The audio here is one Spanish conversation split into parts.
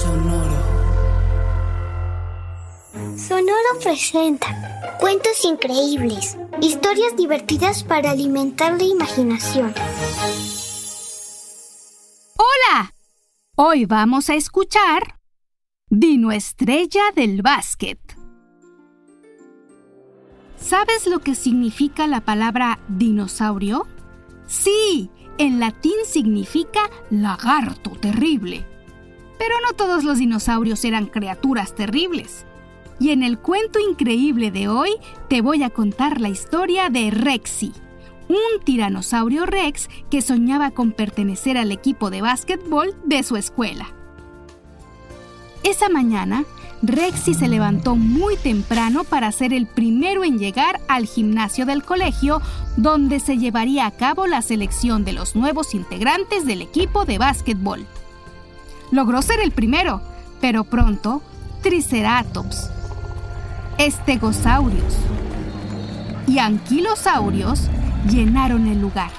Sonoro. Sonoro presenta cuentos increíbles, historias divertidas para alimentar la imaginación. Hola, hoy vamos a escuchar Dino Estrella del Básquet. ¿Sabes lo que significa la palabra dinosaurio? Sí, en latín significa lagarto terrible. Pero no todos los dinosaurios eran criaturas terribles. Y en el cuento increíble de hoy te voy a contar la historia de Rexy, un tiranosaurio rex que soñaba con pertenecer al equipo de básquetbol de su escuela. Esa mañana, Rexy se levantó muy temprano para ser el primero en llegar al gimnasio del colegio, donde se llevaría a cabo la selección de los nuevos integrantes del equipo de básquetbol. Logró ser el primero, pero pronto Triceratops, Estegosaurios y Anquilosaurios llenaron el lugar,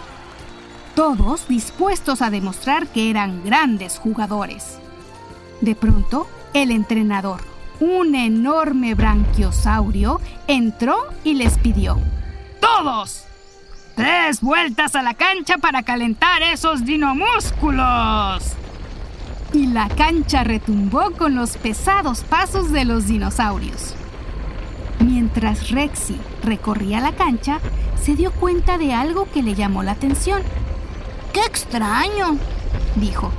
todos dispuestos a demostrar que eran grandes jugadores. De pronto, el entrenador, un enorme branquiosaurio, entró y les pidió: ¡Todos! ¡Tres vueltas a la cancha para calentar esos dinomúsculos! Y la cancha retumbó con los pesados pasos de los dinosaurios. Mientras Rexy recorría la cancha, se dio cuenta de algo que le llamó la atención. ¡Qué extraño! dijo.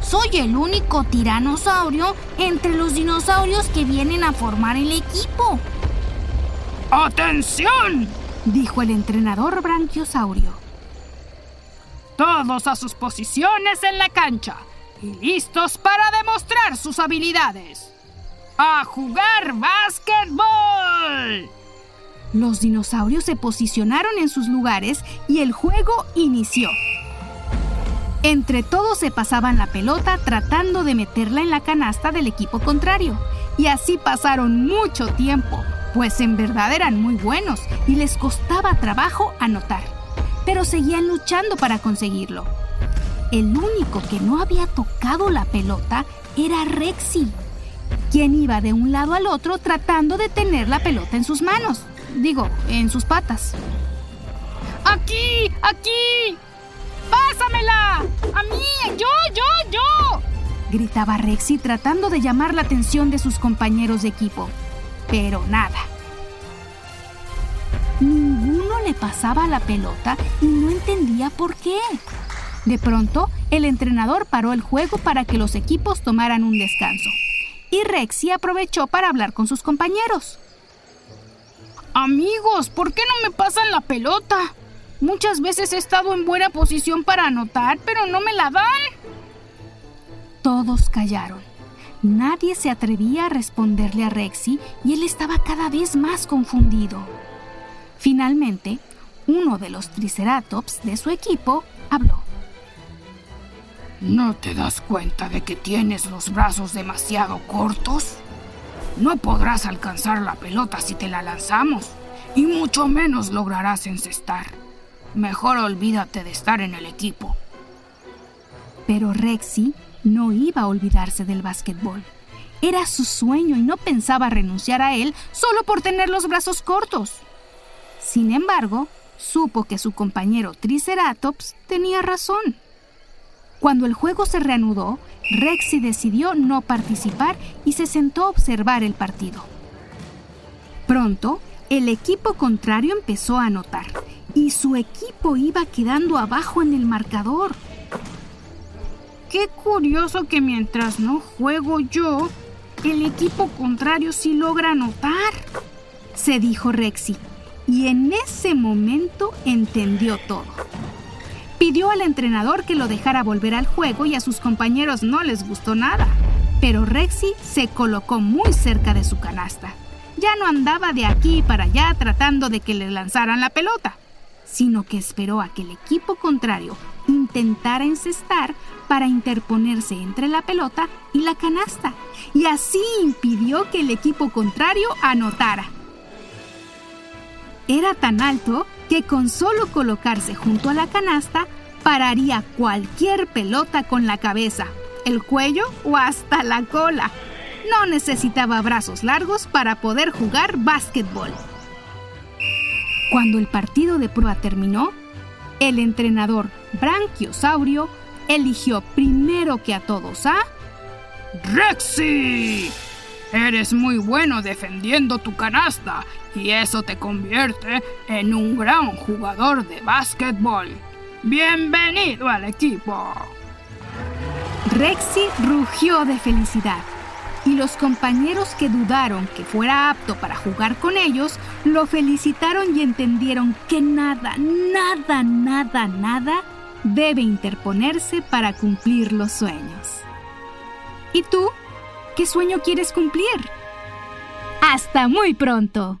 Soy el único tiranosaurio entre los dinosaurios que vienen a formar el equipo. ¡Atención! dijo el entrenador branquiosaurio. Todos a sus posiciones en la cancha y listos para demostrar sus habilidades. ¡A jugar básquetbol! Los dinosaurios se posicionaron en sus lugares y el juego inició. Entre todos se pasaban la pelota tratando de meterla en la canasta del equipo contrario. Y así pasaron mucho tiempo, pues en verdad eran muy buenos y les costaba trabajo anotar. Pero seguían luchando para conseguirlo. El único que no había tocado la pelota era Rexy, quien iba de un lado al otro tratando de tener la pelota en sus manos. Digo, en sus patas. ¡Aquí! ¡Aquí! ¡Pásamela! ¡A mí! ¡Yo, yo, yo! gritaba Rexy tratando de llamar la atención de sus compañeros de equipo. Pero nada. Ninguno le pasaba la pelota y no entendía por qué. De pronto, el entrenador paró el juego para que los equipos tomaran un descanso. Y Rexy aprovechó para hablar con sus compañeros. Amigos, ¿por qué no me pasan la pelota? Muchas veces he estado en buena posición para anotar, pero no me la dan. Todos callaron. Nadie se atrevía a responderle a Rexy y él estaba cada vez más confundido. Finalmente, uno de los Triceratops de su equipo habló. ¿No te das cuenta de que tienes los brazos demasiado cortos? No podrás alcanzar la pelota si te la lanzamos, y mucho menos lograrás encestar. Mejor olvídate de estar en el equipo. Pero Rexy no iba a olvidarse del básquetbol. Era su sueño y no pensaba renunciar a él solo por tener los brazos cortos. Sin embargo, supo que su compañero Triceratops tenía razón. Cuando el juego se reanudó, Rexy decidió no participar y se sentó a observar el partido. Pronto, el equipo contrario empezó a anotar y su equipo iba quedando abajo en el marcador. Qué curioso que mientras no juego yo, el equipo contrario sí logra anotar, se dijo Rexy, y en ese momento entendió todo. Pidió al entrenador que lo dejara volver al juego y a sus compañeros no les gustó nada. Pero Rexy se colocó muy cerca de su canasta. Ya no andaba de aquí para allá tratando de que le lanzaran la pelota, sino que esperó a que el equipo contrario intentara encestar para interponerse entre la pelota y la canasta, y así impidió que el equipo contrario anotara. Era tan alto que con solo colocarse junto a la canasta pararía cualquier pelota con la cabeza, el cuello o hasta la cola. No necesitaba brazos largos para poder jugar básquetbol. Cuando el partido de prueba terminó, el entrenador Branquiosaurio eligió primero que a todos a Rexy. Eres muy bueno defendiendo tu canasta y eso te convierte en un gran jugador de básquetbol. Bienvenido al equipo. Rexy rugió de felicidad y los compañeros que dudaron que fuera apto para jugar con ellos lo felicitaron y entendieron que nada, nada, nada, nada debe interponerse para cumplir los sueños. ¿Y tú? ¿Qué sueño quieres cumplir? Hasta muy pronto.